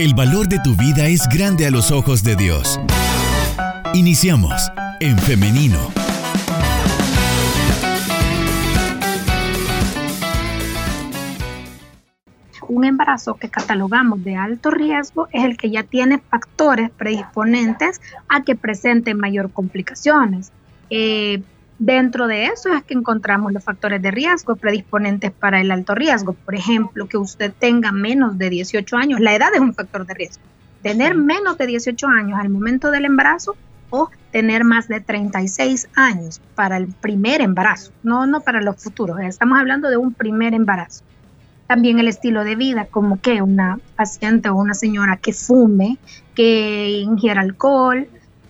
El valor de tu vida es grande a los ojos de Dios. Iniciamos en femenino. Un embarazo que catalogamos de alto riesgo es el que ya tiene factores predisponentes a que presente mayor complicaciones. Eh, Dentro de eso es que encontramos los factores de riesgo predisponentes para el alto riesgo. Por ejemplo, que usted tenga menos de 18 años. La edad es un factor de riesgo. Tener menos de 18 años al momento del embarazo o tener más de 36 años para el primer embarazo, no, no para los futuros. Estamos hablando de un primer embarazo. También el estilo de vida, como que una paciente o una señora que fume, que ingiera alcohol,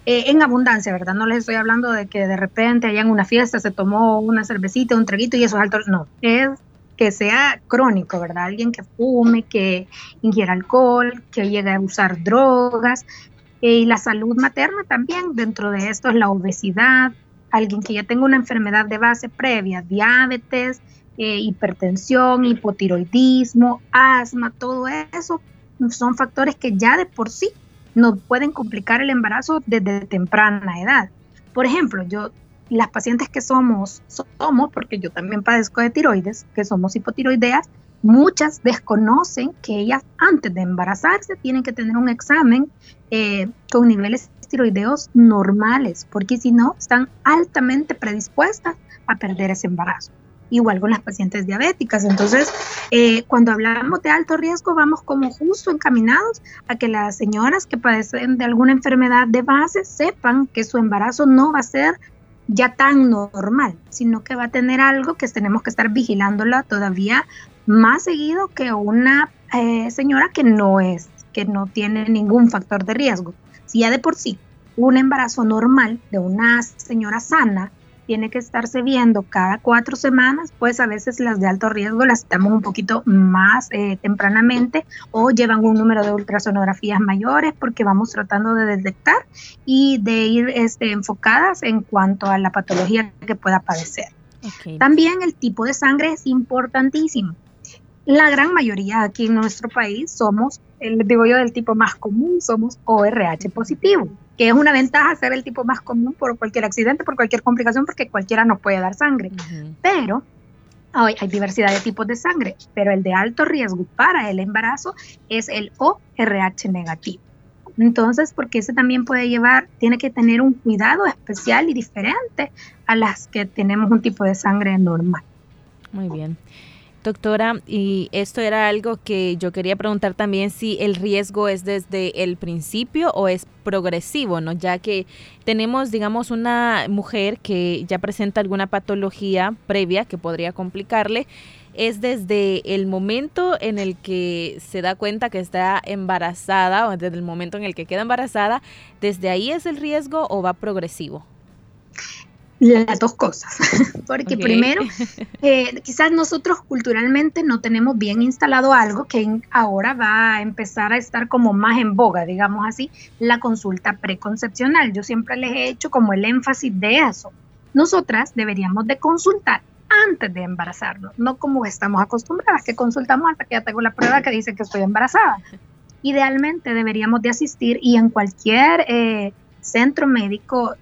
eh, en abundancia, ¿verdad? No les estoy hablando de que de repente allá en una fiesta se tomó una cervecita, un traguito y eso es alto. No, es que sea crónico, ¿verdad? Alguien que fume, que ingiera alcohol, que llegue a usar drogas. Eh, y la salud materna también, dentro de esto es la obesidad, alguien que ya tenga una enfermedad de base previa, diabetes, eh, hipertensión, hipotiroidismo, asma, todo eso son factores que ya de por sí nos pueden complicar el embarazo desde temprana edad. Por ejemplo, yo, las pacientes que somos, somos, porque yo también padezco de tiroides, que somos hipotiroideas, muchas desconocen que ellas antes de embarazarse tienen que tener un examen eh, con niveles tiroideos normales, porque si no, están altamente predispuestas a perder ese embarazo igual con las pacientes diabéticas. Entonces, eh, cuando hablamos de alto riesgo, vamos como justo encaminados a que las señoras que padecen de alguna enfermedad de base sepan que su embarazo no va a ser ya tan normal, sino que va a tener algo que tenemos que estar vigilándola todavía más seguido que una eh, señora que no es, que no tiene ningún factor de riesgo. Si ya de por sí un embarazo normal de una señora sana tiene que estarse viendo cada cuatro semanas, pues a veces las de alto riesgo las estamos un poquito más eh, tempranamente o llevan un número de ultrasonografías mayores porque vamos tratando de detectar y de ir este, enfocadas en cuanto a la patología que pueda padecer. También el tipo de sangre es importantísimo. La gran mayoría aquí en nuestro país somos, el, digo yo, del tipo más común, somos ORH positivo que es una ventaja ser el tipo más común por cualquier accidente, por cualquier complicación, porque cualquiera nos puede dar sangre. Pero hay, hay diversidad de tipos de sangre, pero el de alto riesgo para el embarazo es el ORH negativo. Entonces, porque ese también puede llevar, tiene que tener un cuidado especial y diferente a las que tenemos un tipo de sangre normal. Muy bien. Doctora, y esto era algo que yo quería preguntar también si el riesgo es desde el principio o es progresivo, ¿no? Ya que tenemos, digamos, una mujer que ya presenta alguna patología previa que podría complicarle, es desde el momento en el que se da cuenta que está embarazada o desde el momento en el que queda embarazada, ¿desde ahí es el riesgo o va progresivo? Las dos cosas, porque primero, eh, quizás nosotros culturalmente no tenemos bien instalado algo que ahora va a empezar a estar como más en boga, digamos así, la consulta preconcepcional. Yo siempre les he hecho como el énfasis de eso. Nosotras deberíamos de consultar antes de embarazarnos, no como estamos acostumbradas, que consultamos hasta que ya tengo la prueba que dice que estoy embarazada. Idealmente deberíamos de asistir y en cualquier eh, centro médico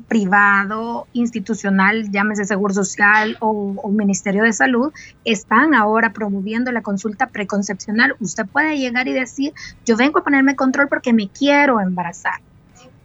privado, institucional, llámese Seguro Social o, Ministerio de Salud, están ahora promoviendo la consulta preconcepcional. Usted puede llegar y decir, yo vengo a ponerme control porque me quiero embarazar.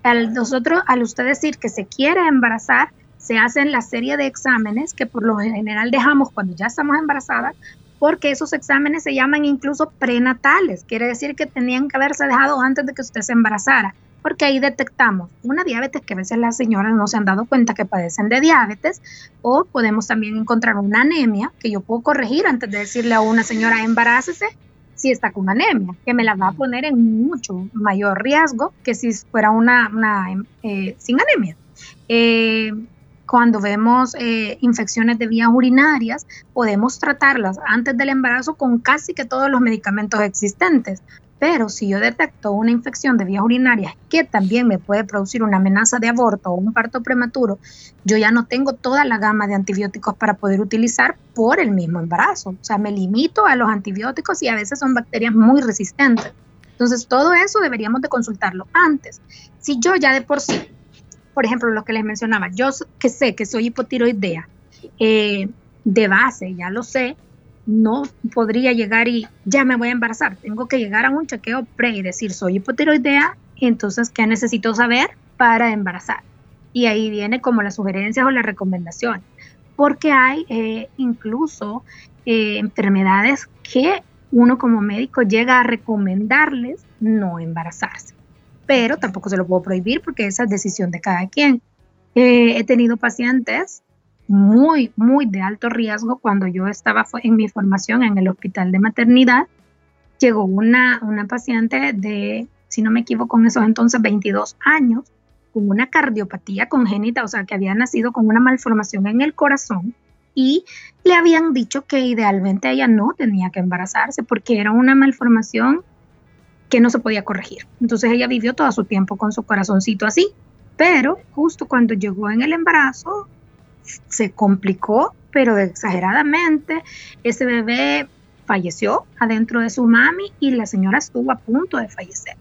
Al nosotros, al usted decir que se quiere embarazar, se hacen la serie de exámenes que por lo general dejamos cuando ya estamos embarazadas, porque esos exámenes se llaman incluso prenatales, quiere decir que tenían que haberse dejado antes de que usted se embarazara porque ahí detectamos una diabetes que a veces las señoras no se han dado cuenta que padecen de diabetes o podemos también encontrar una anemia que yo puedo corregir antes de decirle a una señora embarácese si está con anemia, que me la va a poner en mucho mayor riesgo que si fuera una, eh, sin anemia. Eh, cuando vemos eh, infecciones de vías urinarias, podemos tratarlas antes del embarazo con casi que todos los medicamentos existentes, pero si yo detecto una infección de vías urinarias que también me puede producir una amenaza de aborto o un parto prematuro, yo ya no tengo toda la gama de antibióticos para poder utilizar por el mismo embarazo. O sea, me limito a los antibióticos y a veces son bacterias muy resistentes. Entonces, todo eso deberíamos de consultarlo antes. Si yo ya de por sí, por ejemplo, lo que les mencionaba, yo que sé que soy hipotiroidea, eh, de base, ya lo sé, no podría llegar y ya me voy a embarazar. Tengo que llegar a un chequeo pre y decir, soy hipotiroidea, entonces, ¿qué necesito saber para embarazar? Y ahí viene como las sugerencias o las recomendaciones, porque hay eh, incluso eh, enfermedades que uno como médico llega a recomendarles no embarazarse, pero tampoco se lo puedo prohibir porque esa es decisión de cada quien. Eh, he tenido pacientes muy, muy de alto riesgo cuando yo estaba en mi formación en el hospital de maternidad. Llegó una, una paciente de, si no me equivoco, en esos entonces 22 años, con una cardiopatía congénita, o sea, que había nacido con una malformación en el corazón y le habían dicho que idealmente ella no tenía que embarazarse porque era una malformación que no se podía corregir. Entonces ella vivió todo su tiempo con su corazoncito así, pero justo cuando llegó en el embarazo se complicó, pero exageradamente. Ese bebé falleció adentro de su mami y la señora estuvo a punto de fallecer.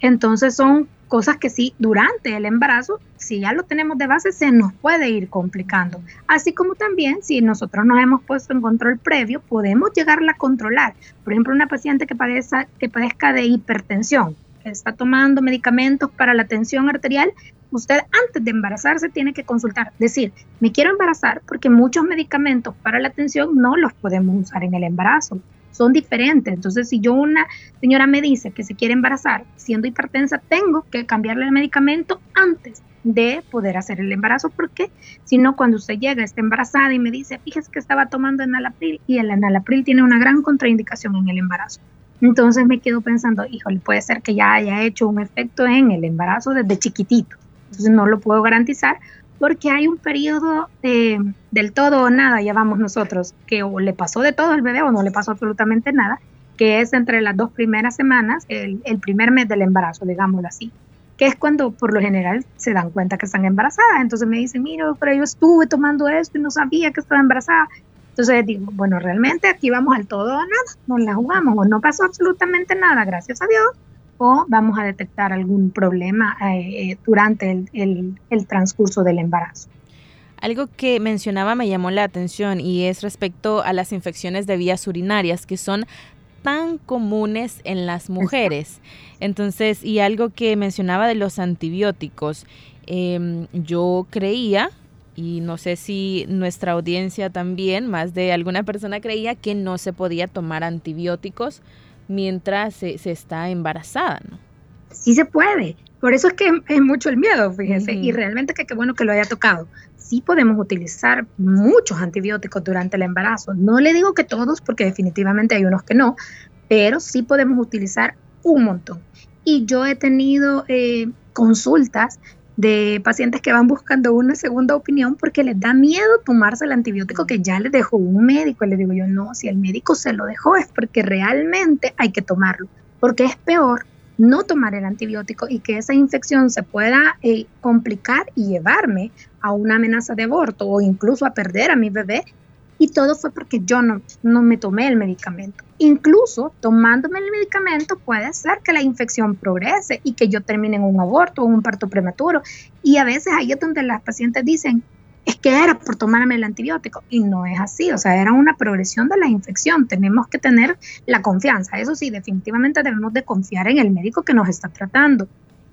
Entonces son cosas que sí, durante el embarazo, si ya lo tenemos de base, se nos puede ir complicando. Así como también, si nosotros nos hemos puesto en control previo, podemos llegarla a controlar. Por ejemplo, una paciente que, padezca, que padezca de hipertensión, que está tomando medicamentos para la tensión arterial, usted antes de embarazarse tiene que consultar, decir, me quiero embarazar porque muchos medicamentos para la tensión no los podemos usar en el embarazo son diferentes. Entonces, si yo una señora me dice que se quiere embarazar siendo hipertensa, tengo que cambiarle el medicamento antes de poder hacer el embarazo, porque si no, cuando usted llega, está embarazada y me dice, fíjese que estaba tomando enalapril y el enalapril tiene una gran contraindicación en el embarazo. Entonces me quedo pensando, híjole, puede ser que ya haya hecho un efecto en el embarazo desde chiquitito. Entonces no lo puedo garantizar porque hay un periodo del todo o nada, ya vamos nosotros, que o le pasó de todo al bebé o no le pasó absolutamente nada, que es entre las dos primeras semanas, el, primer mes del embarazo, digámoslo así, que es cuando por lo general se dan cuenta que están embarazadas. Entonces me dicen, mira, pero yo estuve tomando esto y no sabía que estaba embarazada. Entonces digo, bueno, realmente aquí vamos al todo o nada, nos la jugamos o no pasó absolutamente nada, gracias a Dios, o vamos a detectar algún problema eh, eh, durante el, transcurso del embarazo. Algo que mencionaba me llamó la atención y es respecto a las infecciones de vías urinarias que son tan comunes en las mujeres. Entonces, y algo que mencionaba de los antibióticos, em, yo creía, y no sé si nuestra audiencia también, más de alguna persona creía que no se podía tomar antibióticos mientras se, está embarazada, ¿no? Sí se puede. Por eso es que es mucho el miedo, fíjese, y realmente que qué bueno que lo haya tocado. Sí podemos utilizar muchos antibióticos durante el embarazo. No le digo que todos, porque definitivamente hay unos que no, pero sí podemos utilizar un montón. Y yo he tenido eh, consultas de pacientes que van buscando una segunda opinión porque les da miedo tomarse el antibiótico que ya les dejó un médico. Le digo yo, no, si el médico se lo dejó es porque realmente hay que tomarlo, porque es peor no tomar el antibiótico y que esa infección se pueda eh, complicar y llevarme a una amenaza de aborto o incluso a perder a mi bebé y todo fue porque yo no, no me tomé el medicamento. Incluso tomándome el medicamento puede ser que la infección progrese y que yo termine en un aborto o un parto prematuro. Y a veces ahí es donde las pacientes dicen, es que era por tomarme el antibiótico. Y no es así, o sea, era una progresión de la infección. Tenemos que tener la confianza. Eso sí, definitivamente debemos de confiar en el médico que nos está tratando.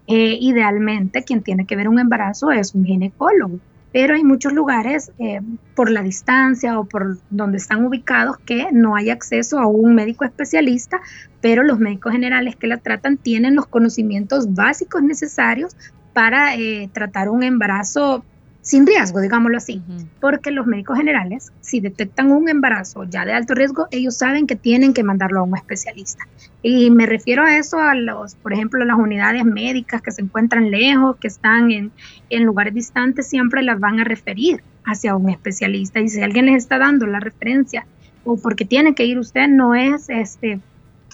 Eh, idealmente, quien tiene que ver un embarazo es un ginecólogo pero hay muchos lugares eh, por la distancia o por donde están ubicados que no hay acceso a un médico especialista, pero los médicos generales que la tratan tienen los conocimientos básicos necesarios para eh, tratar un embarazo sin riesgo, digámoslo así, porque los médicos generales, si detectan un embarazo ya de alto riesgo, ellos saben que tienen que mandarlo a un especialista. Y me refiero a eso, a los, por ejemplo, las unidades médicas que se encuentran lejos, que están en, en lugares distantes, siempre las van a referir hacia un especialista. Y si alguien les está dando la referencia o porque tiene que ir usted, no es este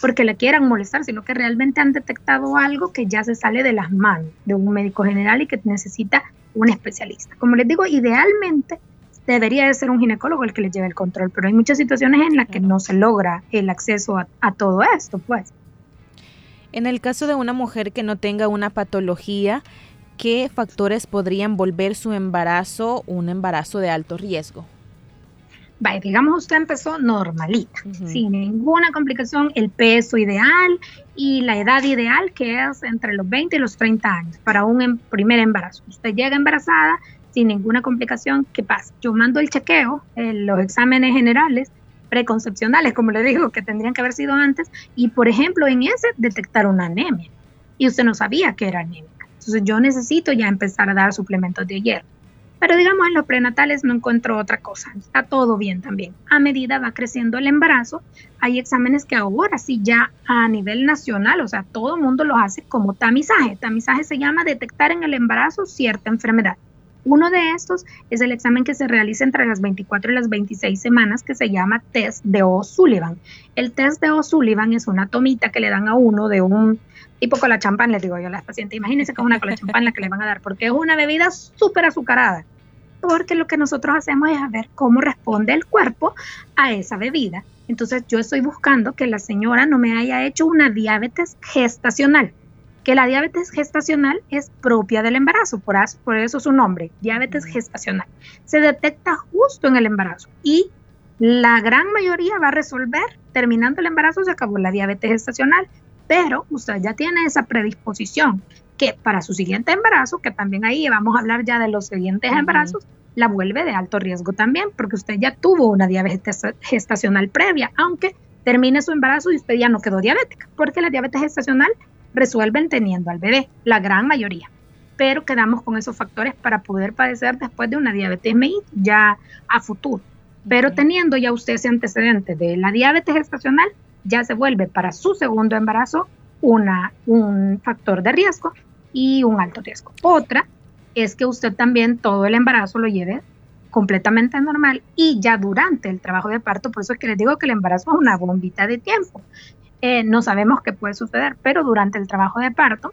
porque le quieran molestar, sino que realmente han detectado algo que ya se sale de las manos de un médico general y que necesita un especialista. Como les digo, idealmente debería de ser un ginecólogo el que le lleve el control, pero hay muchas situaciones en las que no se logra el acceso a, todo esto, pues. En el caso de una mujer que no tenga una patología, ¿qué factores podrían volver su embarazo un embarazo de alto riesgo? Vaya, digamos usted empezó normalita, sin ninguna complicación, el peso ideal y la edad ideal que es entre los 20 y los 30 años para un em, primer embarazo. Usted llega embarazada sin ninguna complicación, ¿qué pasa? Yo mando el chequeo, los exámenes generales preconcepcionales, como le digo, que tendrían que haber sido antes, y por ejemplo en ese detectaron anemia y usted no sabía que era anémica. Entonces yo necesito ya empezar a dar suplementos de hierro. Pero digamos en los prenatales no encuentro otra cosa, está todo bien también. A medida va creciendo el embarazo, hay exámenes que ahora sí ya a nivel nacional, o sea, todo el mundo los hace como tamizaje. Tamizaje se llama detectar en el embarazo cierta enfermedad. Uno de estos es el examen que se realiza entre las 24 y las 26 semanas que se llama test de O'Sullivan. El test de O'Sullivan es una tomita que le dan a uno de un tipo con la champán, les digo yo a las pacientes, imagínense que es una con la champán la que le van a dar, porque es una bebida súper azucarada. Porque lo que nosotros hacemos es ver cómo responde el cuerpo a esa bebida. Entonces yo estoy buscando que la señora no me haya hecho una diabetes gestacional que la diabetes gestacional es propia del embarazo, por, por eso su nombre, diabetes gestacional. Se detecta justo en el embarazo y la gran mayoría va a resolver, terminando el embarazo se acabó la diabetes gestacional, pero usted ya tiene esa predisposición que para su siguiente embarazo, que también ahí vamos a hablar ya de los siguientes embarazos, la vuelve de alto riesgo también, porque usted ya tuvo una diabetes gestacional previa, aunque termine su embarazo y usted ya no quedó diabética, porque la diabetes gestacional resuelven teniendo al bebé, la gran mayoría. Pero quedamos con esos factores para poder padecer después de una diabetes mellitus ya a futuro. Pero teniendo ya usted ese antecedente de la diabetes gestacional, ya se vuelve para su segundo embarazo una, un factor de riesgo y un alto riesgo. Otra es que usted también todo el embarazo lo lleve completamente normal y ya durante el trabajo de parto, por eso es que les digo que el embarazo es una bombita de tiempo. Eh, no sabemos qué puede suceder, pero durante el trabajo de parto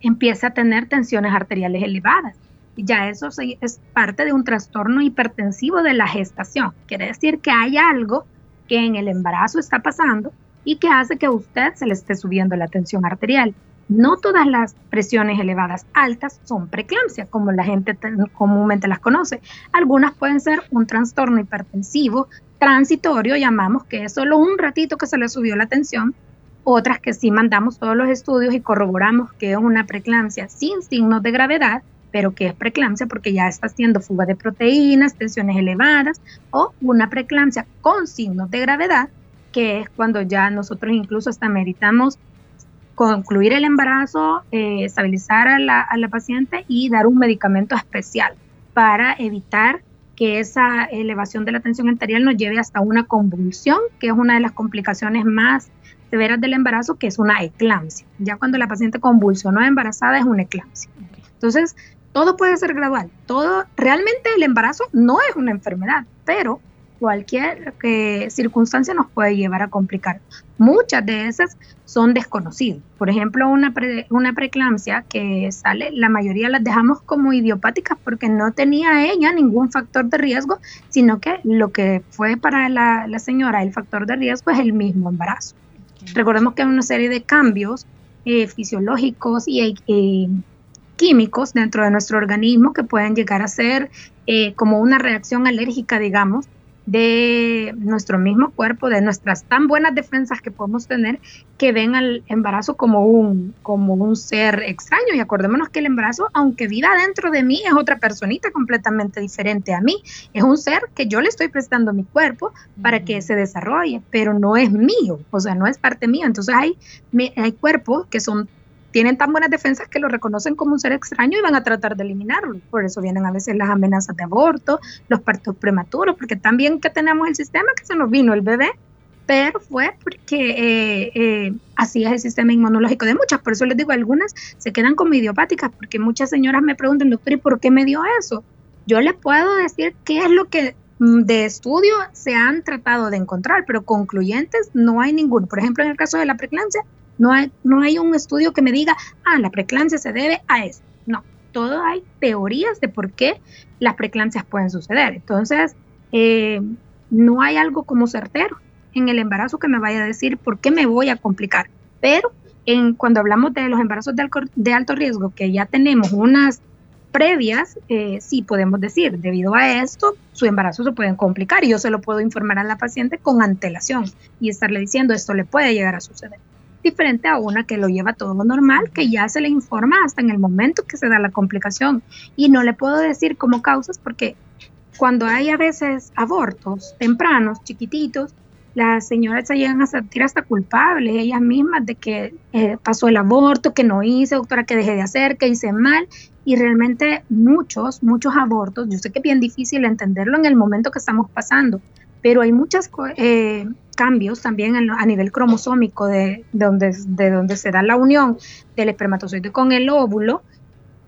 empieza a tener tensiones arteriales elevadas. Y ya eso es parte de un trastorno hipertensivo de la gestación. Quiere decir que hay algo que en el embarazo está pasando y que hace que a usted se le esté subiendo la tensión arterial. No todas las presiones elevadas altas son preeclampsia, como la gente comúnmente las conoce. Algunas pueden ser un trastorno hipertensivo transitorio, llamamos que es solo un ratito que se le subió la tensión. Otras que sí mandamos todos los estudios y corroboramos que es una preeclampsia sin signos de gravedad, pero que es preeclampsia porque ya está haciendo fuga de proteínas, tensiones elevadas, o una preeclampsia con signos de gravedad, que es cuando ya nosotros incluso hasta meritamos concluir el embarazo, eh, estabilizar a la, a la paciente y dar un medicamento especial para evitar que esa elevación de la tensión arterial nos lleve hasta una convulsión, que es una de las complicaciones más severas del embarazo, que es una eclampsia. Ya cuando la paciente convulsionó embarazada es una eclampsia. Entonces, todo puede ser gradual. Todo, realmente el embarazo no es una enfermedad, pero cualquier eh, circunstancia nos puede llevar a complicar. Muchas de esas son desconocidas. Por ejemplo, una, una preeclampsia que sale, la mayoría las dejamos como idiopáticas porque no tenía ella ningún factor de riesgo, sino que lo que fue para la, señora el factor de riesgo es el mismo embarazo. Recordemos que hay una serie de cambios eh, fisiológicos y eh, químicos dentro de nuestro organismo que pueden llegar a ser como una reacción alérgica, digamos, de nuestro mismo cuerpo, de nuestras tan buenas defensas que podemos tener, que ven al embarazo como un, como un ser extraño. Y acordémonos que el embarazo, aunque viva dentro de mí, es otra personita completamente diferente a mí. Es un ser que yo le estoy prestando mi cuerpo para que se desarrolle, pero no es mío, o sea, no es parte mío. Entonces hay, hay cuerpos que son tienen tan buenas defensas que lo reconocen como un ser extraño y van a tratar de eliminarlo. Por eso vienen a veces las amenazas de aborto, los partos prematuros, porque también que tenemos el sistema que se nos vino el bebé, pero fue porque eh, eh, así es el sistema inmunológico de muchas. Por eso les digo, algunas se quedan como idiopáticas, porque muchas señoras me preguntan, doctor, ¿y por qué me dio eso? Yo le puedo decir qué es lo que mm, de estudio se han tratado de encontrar, pero concluyentes no hay ninguno. Por ejemplo, en el caso de la preeclampsia, no hay, no hay un estudio que me diga, ah, la preeclampsia se debe a eso. No, todo hay teorías de por qué las preeclampsias pueden suceder. Entonces, eh, no hay algo como certero en el embarazo que me vaya a decir por qué me voy a complicar. Pero en, cuando hablamos de los embarazos de, alto riesgo, que ya tenemos unas previas, eh, sí podemos decir, debido a esto, su embarazo se puede complicar y yo se lo puedo informar a la paciente con antelación y estarle diciendo esto le puede llegar a suceder. Diferente a una que lo lleva todo normal, que ya se le informa hasta en el momento que se da la complicación. Y no le puedo decir como causas porque cuando hay a veces abortos tempranos, chiquititos, las señoras se llegan a sentir hasta culpables ellas mismas de que eh, pasó el aborto, que no hice, doctora, que dejé de hacer, que hice mal. Y realmente muchos, muchos abortos, yo sé que es bien difícil entenderlo en el momento que estamos pasando, pero hay muchos eh, cambios también a nivel cromosómico de, donde, de donde se da la unión del espermatozoide con el óvulo,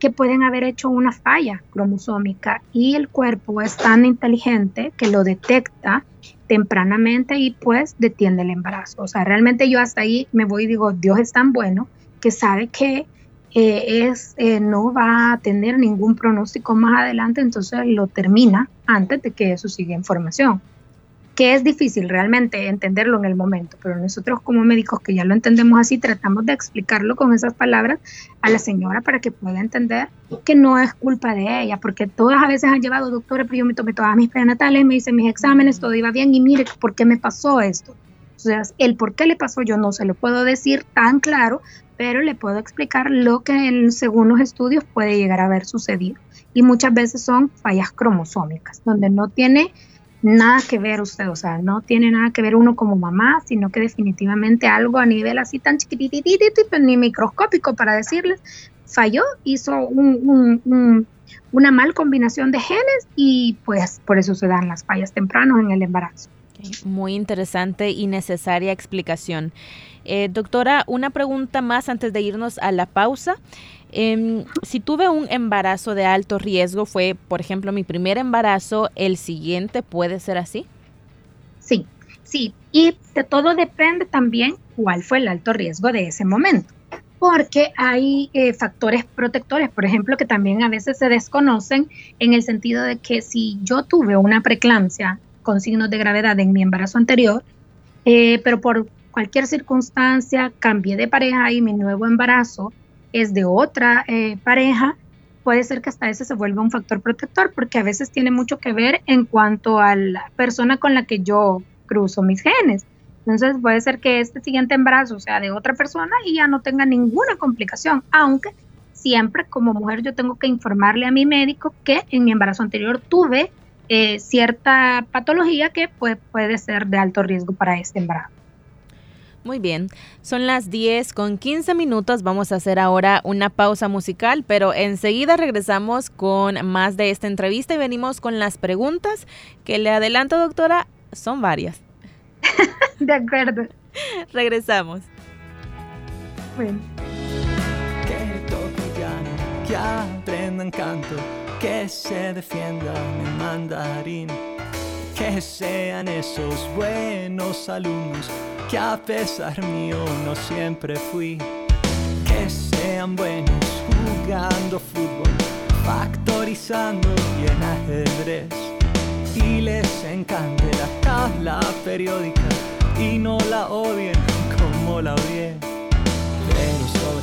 que pueden haber hecho una falla cromosómica y el cuerpo es tan inteligente que lo detecta tempranamente y pues detiene el embarazo. O sea, realmente yo hasta ahí me voy y digo, Dios es tan bueno que sabe que eh, es, eh, no va a tener ningún pronóstico más adelante, entonces lo termina antes de que eso siga en formación que es difícil realmente entenderlo en el momento, pero nosotros como médicos que ya lo entendemos así, tratamos de explicarlo con esas palabras a la señora para que pueda entender que no es culpa de ella, porque todas a veces han llevado, doctores, pero yo me tomé todas mis prenatales, me hice mis exámenes, todo iba bien y mire, ¿por qué me pasó esto? O sea, el por qué le pasó yo no se lo puedo decir tan claro, pero le puedo explicar lo que según los estudios puede llegar a haber sucedido. Y muchas veces son fallas cromosómicas, donde no tiene nada que ver usted, o sea, no tiene nada que ver uno como mamá, sino que definitivamente algo a nivel así tan chiquititito, ni microscópico para decirles, falló, hizo una mal combinación de genes y pues por eso se dan las fallas tempranas en el embarazo. Muy interesante y necesaria explicación. Eh, doctora, una pregunta más antes de irnos a la pausa. Em, si tuve un embarazo de alto riesgo, fue, por ejemplo, mi primer embarazo, ¿el siguiente puede ser así? Sí, sí. Y de todo depende también cuál fue el alto riesgo de ese momento. Porque hay eh, factores protectores, por ejemplo, que también a veces se desconocen en el sentido de que si yo tuve una preeclampsia con signos de gravedad en mi embarazo anterior, eh, pero por cualquier circunstancia cambié de pareja y mi nuevo embarazo es de otra eh, pareja, puede ser que hasta ese se vuelva un factor protector, porque a veces tiene mucho que ver en cuanto a la persona con la que yo cruzo mis genes. Entonces puede ser que este siguiente embarazo sea de otra persona y ya no tenga ninguna complicación, aunque siempre como mujer yo tengo que informarle a mi médico que en mi embarazo anterior tuve eh, cierta patología que puede ser de alto riesgo para este embarazo. Muy bien, son las 10 con 15 minutos. Vamos a hacer ahora una pausa musical, pero enseguida regresamos con más de esta entrevista y venimos con las preguntas que le adelanto, doctora, son varias. de acuerdo. Regresamos. Bueno. Que que aprendan canto, que se defiendan en mandarín que sean esos buenos alumnos que a pesar mío no siempre fui. Que sean buenos jugando fútbol, factorizando y en ajedrez. Y les encante la tabla periódica y no la odien como la odié. Pero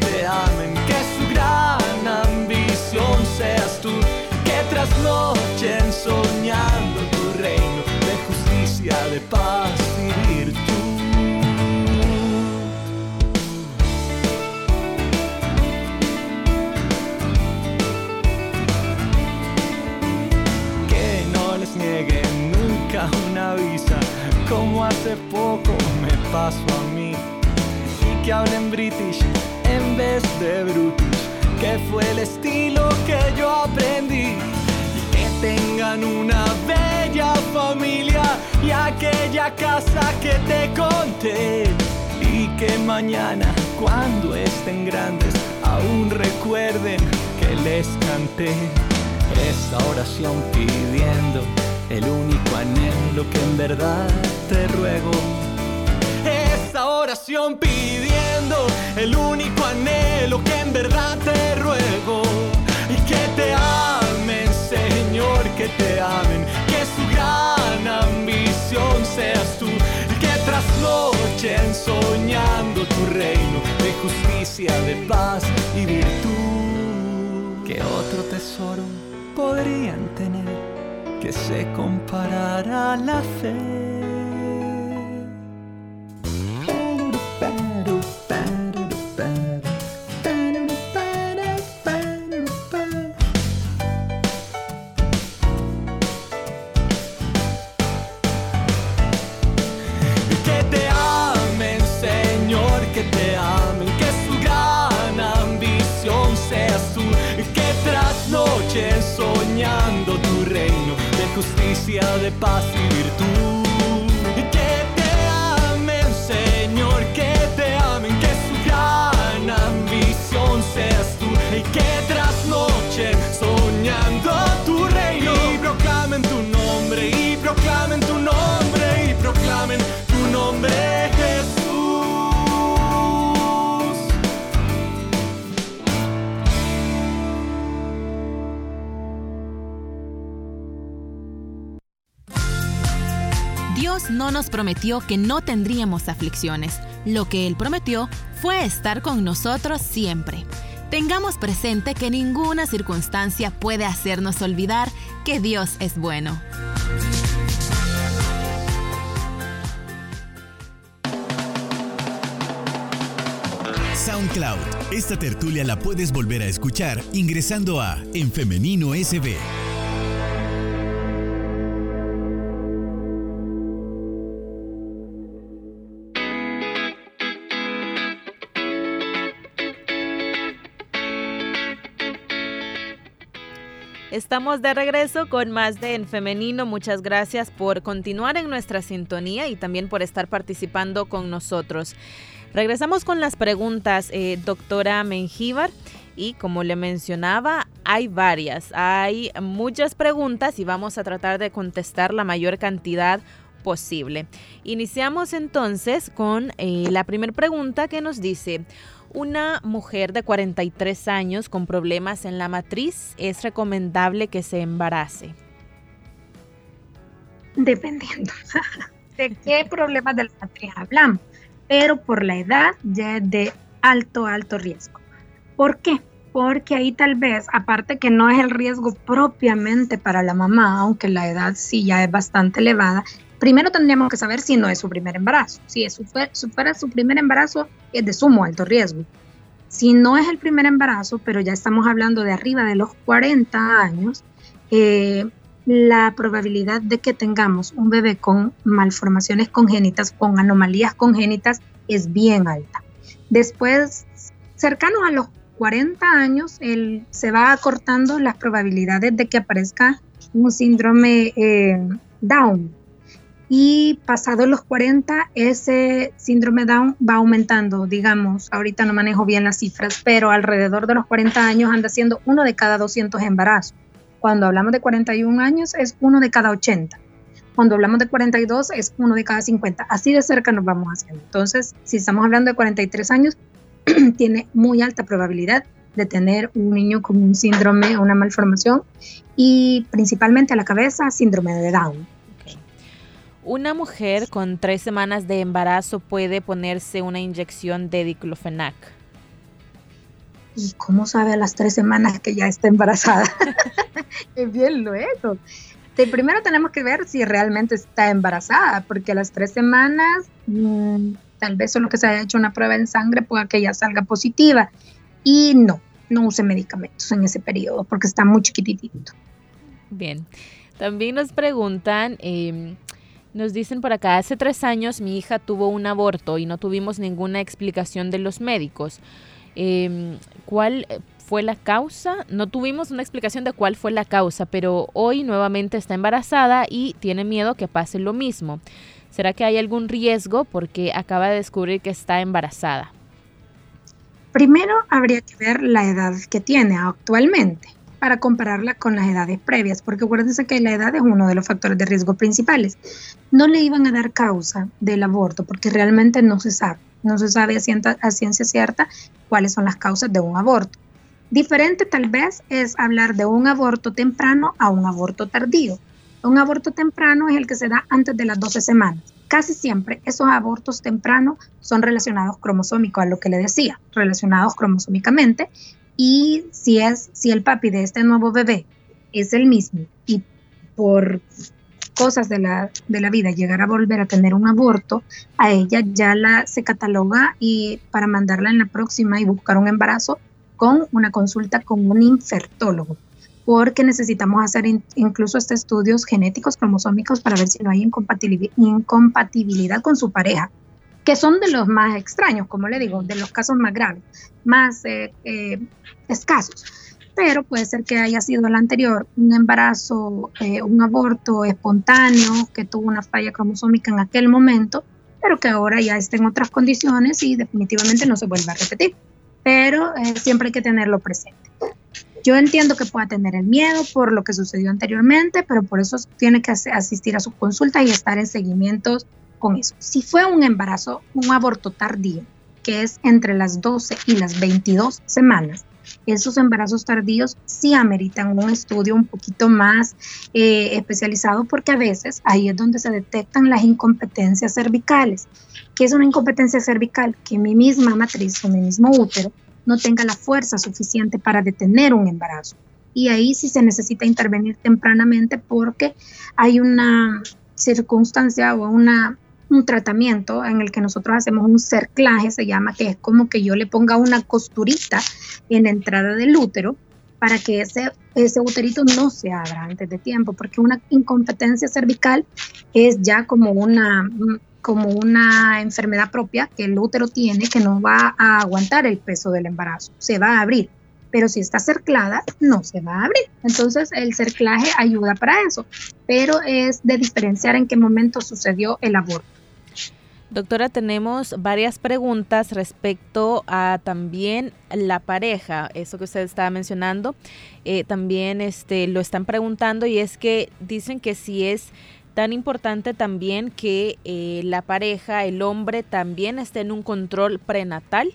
te amen, que su gran ambición seas tú, que trasnochen soñando tu reino de justicia, de paz y virtud. Que no les nieguen nunca una visa, como hace poco me pasó a mí que hablen british de brutish, que fue el estilo que yo aprendí. Y que tengan una bella familia y aquella casa que te conté. Y que mañana, cuando estén grandes, aún recuerden que les canté esta oración pidiendo el único anhelo que en verdad te ruego oración pidiendo el único anhelo que en verdad te ruego. Y que te amen, Señor, que te amen, que su gran ambición seas tú. Y que trasnochen soñando tu reino de justicia, de paz y virtud. Que otro tesoro podrían tener que se comparara a la fe. Prometió que no tendríamos aflicciones. Lo que Él prometió fue estar con nosotros siempre. Tengamos presente que ninguna circunstancia puede hacernos olvidar que Dios es bueno. SoundCloud. Esta tertulia la puedes volver a escuchar ingresando a En Femenino SB. Estamos de regreso con más de En Femenino. Muchas gracias por continuar en nuestra sintonía y también por estar participando con nosotros. Regresamos con las preguntas, eh, doctora Mengíbar. Y como le mencionaba, hay varias, hay muchas preguntas y vamos a tratar de contestar la mayor cantidad posible. Iniciamos entonces con eh, la primera pregunta que nos dice, una mujer de 43 años con problemas en la matriz, ¿es recomendable que se embarace? Dependiendo de qué problemas de la matriz hablamos, pero por la edad ya es de alto, alto riesgo. ¿Por qué? Porque ahí tal vez, aparte que no es el riesgo propiamente para la mamá, aunque la edad sí ya es bastante elevada, primero tendríamos que saber si no es su primer embarazo. Si es su, fuera su primer embarazo, es de sumo alto riesgo. Si no es el primer embarazo, pero ya estamos hablando de arriba de los 40 años, eh, la probabilidad de que tengamos un bebé con malformaciones congénitas, con anomalías congénitas, es bien alta. Después, cercanos a los 40 años, se va acortando las probabilidades de que aparezca un síndrome eh, Down, y pasados los 40 ese síndrome Down va aumentando, digamos, ahorita no manejo bien las cifras, pero alrededor de los 40 años anda siendo uno de cada 200 embarazos. Cuando hablamos de 41 años es uno de cada 80. Cuando hablamos de 42 es uno de cada 50. Así de cerca nos vamos haciendo. Entonces, si estamos hablando de 43 años, tiene muy alta probabilidad de tener un niño con un síndrome, una malformación y principalmente a la cabeza, síndrome de Down. Una mujer con tres semanas de embarazo puede ponerse una inyección de diclofenac. ¿Y cómo sabe a las tres semanas que ya está embarazada? es bien lo eso. primero tenemos que ver si realmente está embarazada, porque a las tres semanas mm, tal vez solo que se haya hecho una prueba en sangre pueda que ya salga positiva. Y no, no use medicamentos en ese periodo porque está muy chiquitito. Bien. También nos preguntan em, nos dicen por acá, hace tres años mi hija tuvo un aborto y no tuvimos ninguna explicación de los médicos. Em, ¿Cuál fue la causa? No tuvimos una explicación de cuál fue la causa, pero hoy nuevamente está embarazada y tiene miedo que pase lo mismo. ¿Será que hay algún riesgo porque acaba de descubrir que está embarazada? Primero habría que ver la edad que tiene actualmente para compararla con las edades previas, porque acuérdense que la edad es uno de los factores de riesgo principales. No le iban a dar causa del aborto porque realmente no se sabe, no se sabe a ciencia, cierta cuáles son las causas de un aborto. Diferente tal vez es hablar de un aborto temprano a un aborto tardío. Un aborto temprano es el que se da antes de las 12 semanas. casi siempre esos abortos tempranos son relacionados cromosómicos, a lo que le decía, relacionados cromosómicamente. Y si, es, si el papi de este nuevo bebé es el mismo y por cosas de la, de la vida llegar a volver a tener un aborto, a ella ya la se cataloga y para mandarla en la próxima y buscar un embarazo con una consulta con un infertólogo, porque necesitamos hacer incluso este estudios genéticos cromosómicos para ver si no hay incompatibilidad con su pareja, que son de los más extraños, como le digo, de los casos más graves, más eh, eh, escasos pero puede ser que haya sido el anterior un embarazo, eh, un aborto espontáneo, que tuvo una falla cromosómica en aquel momento, pero que ahora ya está en otras condiciones y definitivamente no se vuelve a repetir. Pero eh, siempre hay que tenerlo presente. Yo entiendo que pueda tener el miedo por lo que sucedió anteriormente, pero por eso tiene que asistir a su consulta y estar en seguimientos con eso. Si fue un embarazo, un aborto tardío, que es entre las 12 y las 22 semanas, esos embarazos tardíos sí ameritan un estudio un poquito más eh, especializado porque a veces ahí es donde se detectan las incompetencias cervicales. ¿Qué es una incompetencia cervical? Que mi misma matriz o mi mismo útero no tenga la fuerza suficiente para detener un embarazo. Y ahí sí se necesita intervenir tempranamente porque hay una circunstancia o una un tratamiento en el que nosotros hacemos un cerclaje, se llama, que es como que yo le ponga una costurita en la entrada del útero para que ese, ese uterito no se abra antes de tiempo, porque una incompetencia cervical es ya como una, como una enfermedad propia que el útero tiene que no va a aguantar el peso del embarazo, se va a abrir. Pero si está cerclada, no se va a abrir. Entonces, el cerclaje ayuda para eso, pero es de diferenciar en qué momento sucedió el aborto. Doctora, tenemos varias preguntas respecto a también la pareja, eso que usted estaba mencionando. Eh, también este, lo están preguntando y es que dicen que si es tan importante también que eh, la pareja, el hombre, también esté en un control prenatal.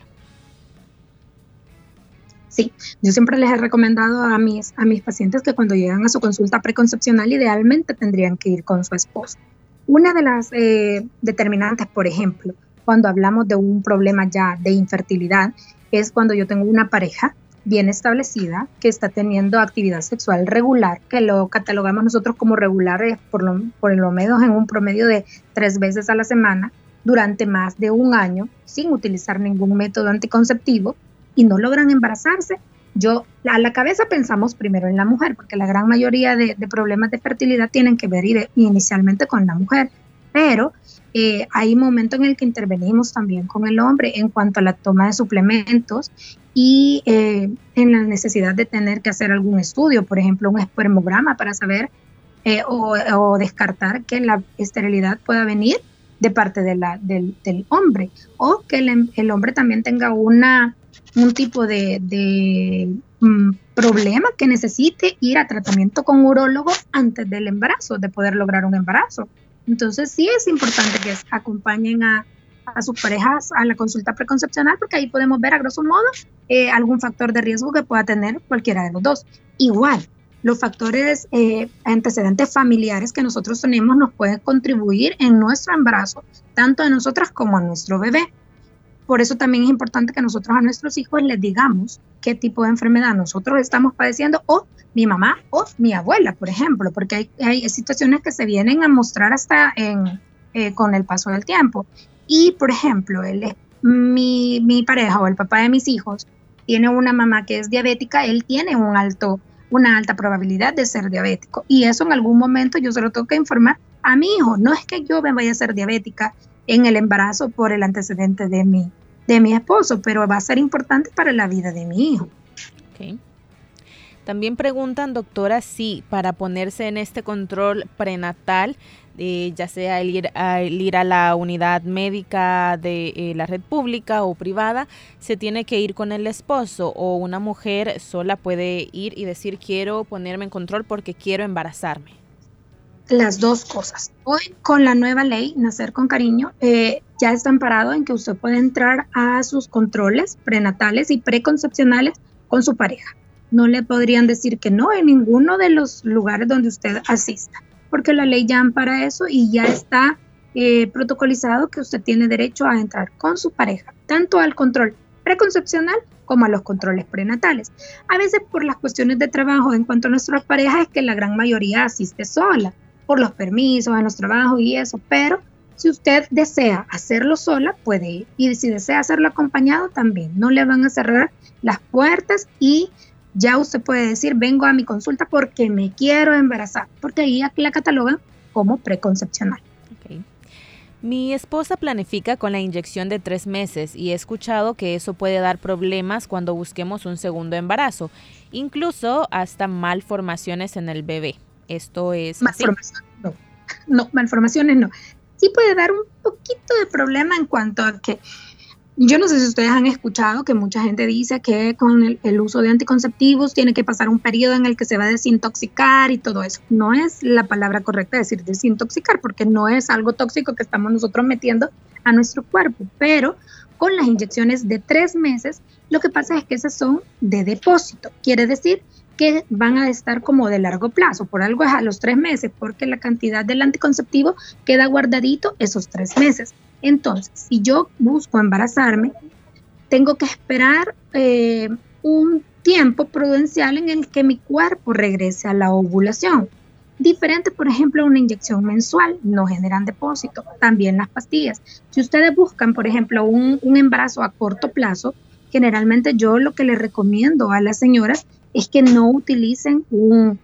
Sí, yo siempre les he recomendado a mis, a mis pacientes que cuando llegan a su consulta preconcepcional idealmente tendrían que ir con su esposo. Una de las eh, determinantes, por ejemplo, cuando hablamos de un problema ya de infertilidad, es cuando yo tengo una pareja bien establecida que está teniendo actividad sexual regular, que lo catalogamos nosotros como regular por lo, por lo menos en un promedio de tres veces a la semana durante más de un año sin utilizar ningún método anticonceptivo y no logran embarazarse, yo, a la cabeza pensamos primero en la mujer, porque la gran mayoría de, problemas de fertilidad tienen que ver inicialmente con la mujer, pero eh, hay momentos en el que intervenimos también con el hombre en cuanto a la toma de suplementos y eh, en la necesidad de tener que hacer algún estudio, por ejemplo, un espermograma para saber eh, o, descartar que la esterilidad pueda venir de parte del, hombre o que el hombre también tenga una un tipo de, mm, problema que necesite ir a tratamiento con urólogo antes del embarazo, de poder lograr un embarazo. Entonces sí es importante que acompañen a, sus parejas a la consulta preconcepcional porque ahí podemos ver a grosso modo eh, algún factor de riesgo que pueda tener cualquiera de los dos. Igual, los factores eh, antecedentes familiares que nosotros tenemos nos pueden contribuir en nuestro embarazo, tanto a nosotras como a nuestro bebé. Por eso también es importante que nosotros a nuestros hijos les digamos qué tipo de enfermedad nosotros estamos padeciendo o mi mamá o mi abuela, por ejemplo, porque hay, situaciones que se vienen a mostrar hasta eh, con el paso del tiempo. Y, por ejemplo, él, mi, mi pareja o el papá de mis hijos tiene una mamá que es diabética, él tiene un alto, una alta probabilidad de ser diabético. Y eso en algún momento yo se lo tengo que informar a mi hijo. No es que yo me vaya a ser diabética, en el embarazo por el antecedente de mi, de mi esposo, pero va a ser importante para la vida de mi hijo. También preguntan, doctora, si para ponerse en este control prenatal, eh, ya sea el ir, a, ir, a, la unidad médica de eh, la red pública o privada, se tiene que ir con el esposo o una mujer sola puede ir y decir quiero ponerme en control porque quiero embarazarme las dos cosas. Hoy con la nueva ley, Nacer con Cariño, eh, ya está amparado en que usted puede entrar a sus controles prenatales y preconcepcionales con su pareja. No le podrían decir que no en ninguno de los lugares donde usted asista, porque la ley ya ampara eso y ya está eh, protocolizado que usted tiene derecho a entrar con su pareja, tanto al control preconcepcional como a los controles prenatales. A veces por las cuestiones de trabajo en cuanto a nuestras parejas es que la gran mayoría asiste sola, por los permisos en los trabajos y eso, pero si usted desea hacerlo sola, puede ir. Y si desea hacerlo acompañado, también. No le van a cerrar las puertas y ya usted puede decir, vengo a mi consulta porque me quiero embarazar, porque ahí la catalogan como preconcepcional. Mi esposa planifica con la inyección de tres meses y he escuchado que eso puede dar problemas cuando busquemos un segundo embarazo, incluso hasta malformaciones en el bebé. Esto es... Malformaciones no. No, malformaciones no. Sí puede dar un poquito de problema en cuanto a que yo no sé si ustedes han escuchado que mucha gente dice que con el, uso de anticonceptivos tiene que pasar un periodo en el que se va a desintoxicar y todo eso. No es la palabra correcta decir desintoxicar porque no es algo tóxico que estamos nosotros metiendo a nuestro cuerpo, pero con las inyecciones de tres meses lo que pasa es que esas son de depósito. Quiere decir que van a estar como de largo plazo, por algo es a los tres meses, porque la cantidad del anticonceptivo queda guardadito esos tres meses. Entonces, si yo busco embarazarme, tengo que esperar eh, un tiempo prudencial en el que mi cuerpo regrese a la ovulación. Diferente, por ejemplo, una inyección mensual, no generan depósito. También las pastillas. Si ustedes buscan, por ejemplo, un, un embarazo a corto plazo, generalmente yo lo que les recomiendo a las señoras es que no utilicen un,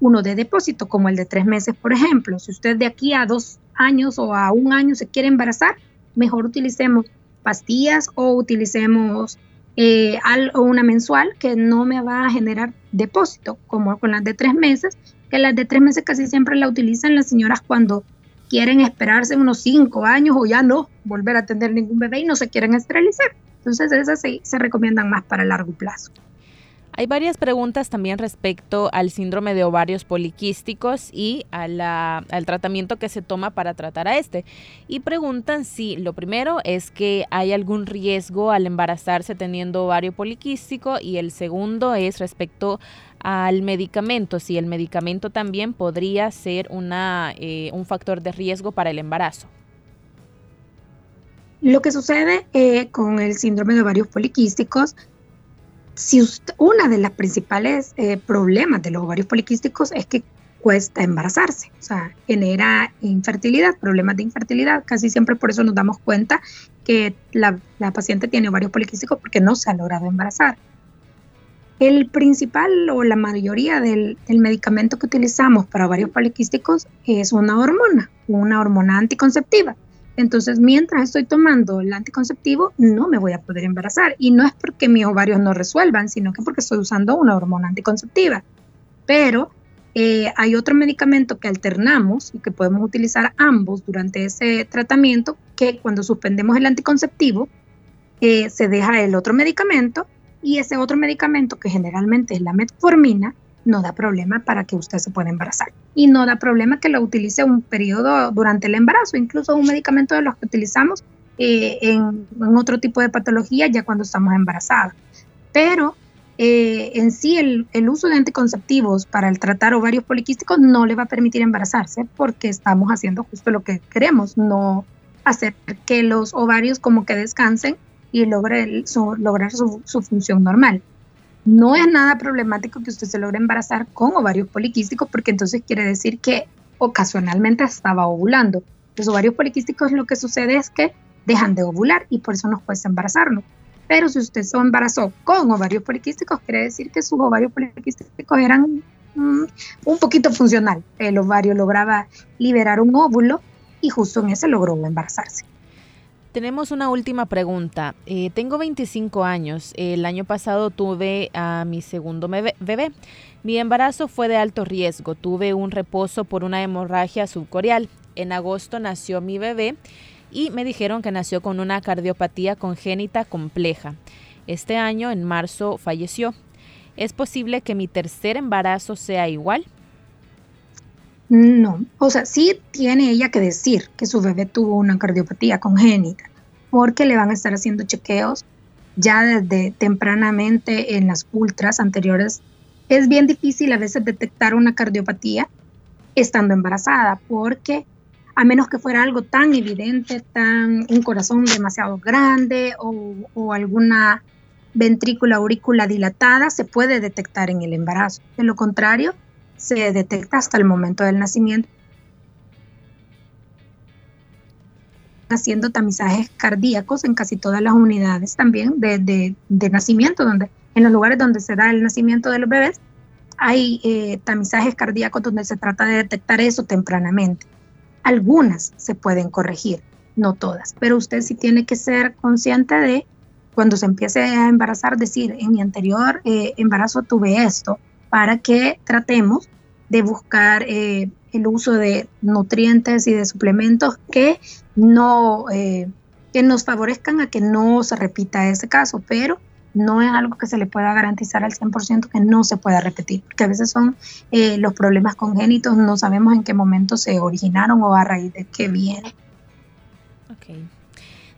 uno de depósito, como el de tres meses, por ejemplo. Si usted de aquí a dos años o a un año se quiere embarazar, mejor utilicemos pastillas o utilicemos eh, una mensual que no me va a generar depósito, como con las de tres meses, que las de tres meses casi siempre la utilizan las señoras cuando quieren esperarse unos cinco años o ya no volver a tener ningún bebé y no se quieren esterilizar. Entonces esas se recomiendan más para largo plazo. Hay varias preguntas también respecto al síndrome de ovarios poliquísticos y al tratamiento que se toma para tratar a este. Y preguntan si lo primero es que hay algún riesgo al embarazarse teniendo ovario poliquístico y el segundo es respecto al medicamento, si el medicamento también podría ser eh, un factor de riesgo para el embarazo. Lo que sucede eh, con el síndrome de ovarios poliquísticos si una de las principales eh, problemas de los ovarios poliquísticos es que cuesta embarazarse, o sea, genera infertilidad, problemas de infertilidad. Casi siempre por eso nos damos cuenta que la, paciente tiene ovarios poliquísticos porque no se ha logrado embarazar. El principal o la mayoría del, del medicamento que utilizamos para ovarios poliquísticos es una hormona, una hormona anticonceptiva. Entonces, mientras estoy tomando el anticonceptivo, no me voy a poder embarazar. Y no es porque mis ovarios no resuelvan, sino que porque estoy usando una hormona anticonceptiva. Pero eh, hay otro medicamento que alternamos y que podemos utilizar ambos durante ese tratamiento, que cuando suspendemos el anticonceptivo, eh, se deja el otro medicamento y ese otro medicamento, que generalmente es la metformina, no da problema para que usted se pueda embarazar. Y no da problema que lo utilice un periodo durante el embarazo, incluso un medicamento de los que utilizamos eh, en, otro tipo de patología ya cuando estamos embarazadas. Pero eh, en sí el, uso de anticonceptivos para el tratar ovarios poliquísticos no le va a permitir embarazarse porque estamos haciendo justo lo que queremos, no hacer que los ovarios como que descansen y logre lograr su, su función normal. No es nada problemático que usted se logre embarazar con ovarios poliquísticos porque entonces quiere decir que ocasionalmente estaba ovulando. Los ovarios poliquísticos lo que sucede es que dejan de ovular y por eso nos cuesta embarazarnos. Pero si usted se embarazó con ovarios poliquísticos, quiere decir que sus ovarios poliquísticos eran mm, un poquito funcional. El ovario lograba liberar un óvulo y justo en ese logró embarazarse. Tenemos una última pregunta. Eh, tengo 25 años. El año pasado tuve a mi segundo bebé. Mi embarazo fue de alto riesgo. Tuve un reposo por una hemorragia subcorial. En agosto nació mi bebé y me dijeron que nació con una cardiopatía congénita compleja. Este año, en marzo, falleció. ¿Es posible que mi tercer embarazo sea igual? No, o sea, sí tiene ella que decir que su bebé tuvo una cardiopatía congénita, porque le van a estar haciendo chequeos ya desde tempranamente en las ultras anteriores. Es bien difícil a veces detectar una cardiopatía estando embarazada, porque a menos que fuera algo tan evidente, tan un corazón demasiado grande o, o alguna ventrícula aurícula dilatada, se puede detectar en el embarazo. De lo contrario, se detecta hasta el momento del nacimiento. haciendo tamizajes cardíacos en casi todas las unidades también de, de, nacimiento, donde en los lugares donde se da el nacimiento de los bebés, hay eh, tamizajes cardíacos donde se trata de detectar eso tempranamente. Algunas se pueden corregir, no todas, pero usted sí tiene que ser consciente de cuando se empiece a embarazar, decir, en mi anterior eh, embarazo tuve esto, para que tratemos de buscar eh, el uso de nutrientes y de suplementos que no eh, que nos favorezcan a que no se repita ese caso, pero no es algo que se le pueda garantizar al 100% que no se pueda repetir, porque a veces son eh, los problemas congénitos, no sabemos en qué momento se originaron o a raíz de qué vienen. Okay.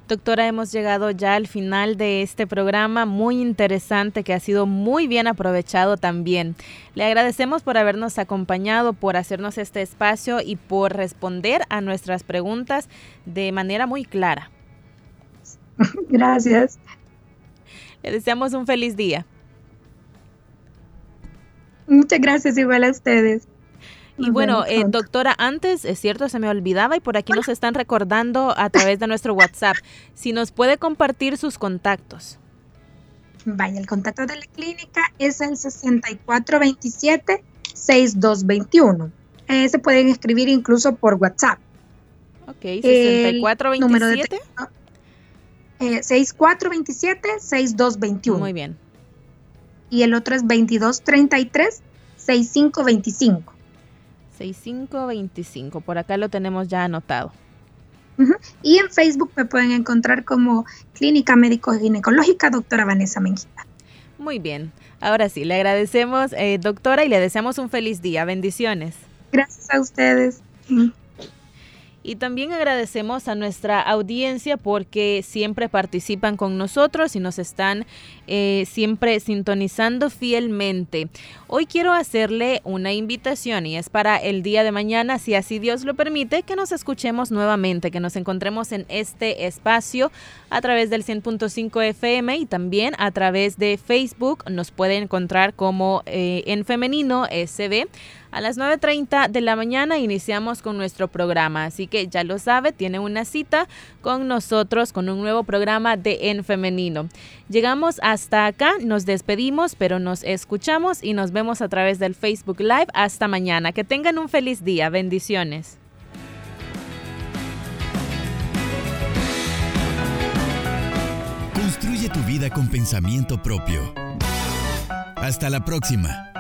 Doctora, hemos llegado ya al final de este programa muy interesante que ha sido muy bien aprovechado también. Le agradecemos por habernos acompañado, por hacernos este espacio y por responder a nuestras preguntas de manera muy clara. Gracias. Le deseamos un feliz día. Muchas gracias igual a ustedes. Y bueno, eh, doctora, antes, es cierto, se me olvidaba y por aquí nos están recordando a través de nuestro WhatsApp. Si nos puede compartir sus contactos. Vaya, el contacto de la clínica es el 6427-6221. Eh, se pueden escribir incluso por WhatsApp. Ok, 6427. Eh, 6427-6221. Muy bien. Y el otro es 2233-6525. 6525. Por acá lo tenemos ya anotado. Y en Facebook me pueden encontrar como Clínica Médico Ginecológica Doctora Vanessa Mengita. Muy bien. Ahora sí, le agradecemos, eh, doctora, y le deseamos un feliz día. Bendiciones. Gracias a ustedes. Y también agradecemos a nuestra audiencia porque siempre participan con nosotros y nos están eh, siempre sintonizando fielmente. Hoy quiero hacerle una invitación y es para el día de mañana, si así Dios lo permite, que nos escuchemos nuevamente, que nos encontremos en este espacio a través del 100.5 FM y también a través de Facebook. Nos puede encontrar como eh, en femenino SB. A las 9.30 de la mañana iniciamos con nuestro programa, así que ya lo sabe, tiene una cita con nosotros con un nuevo programa de En Femenino. Llegamos hasta acá, nos despedimos, pero nos escuchamos y nos vemos a través del Facebook Live. Hasta mañana. Que tengan un feliz día. Bendiciones. Construye tu vida con pensamiento propio. Hasta la próxima.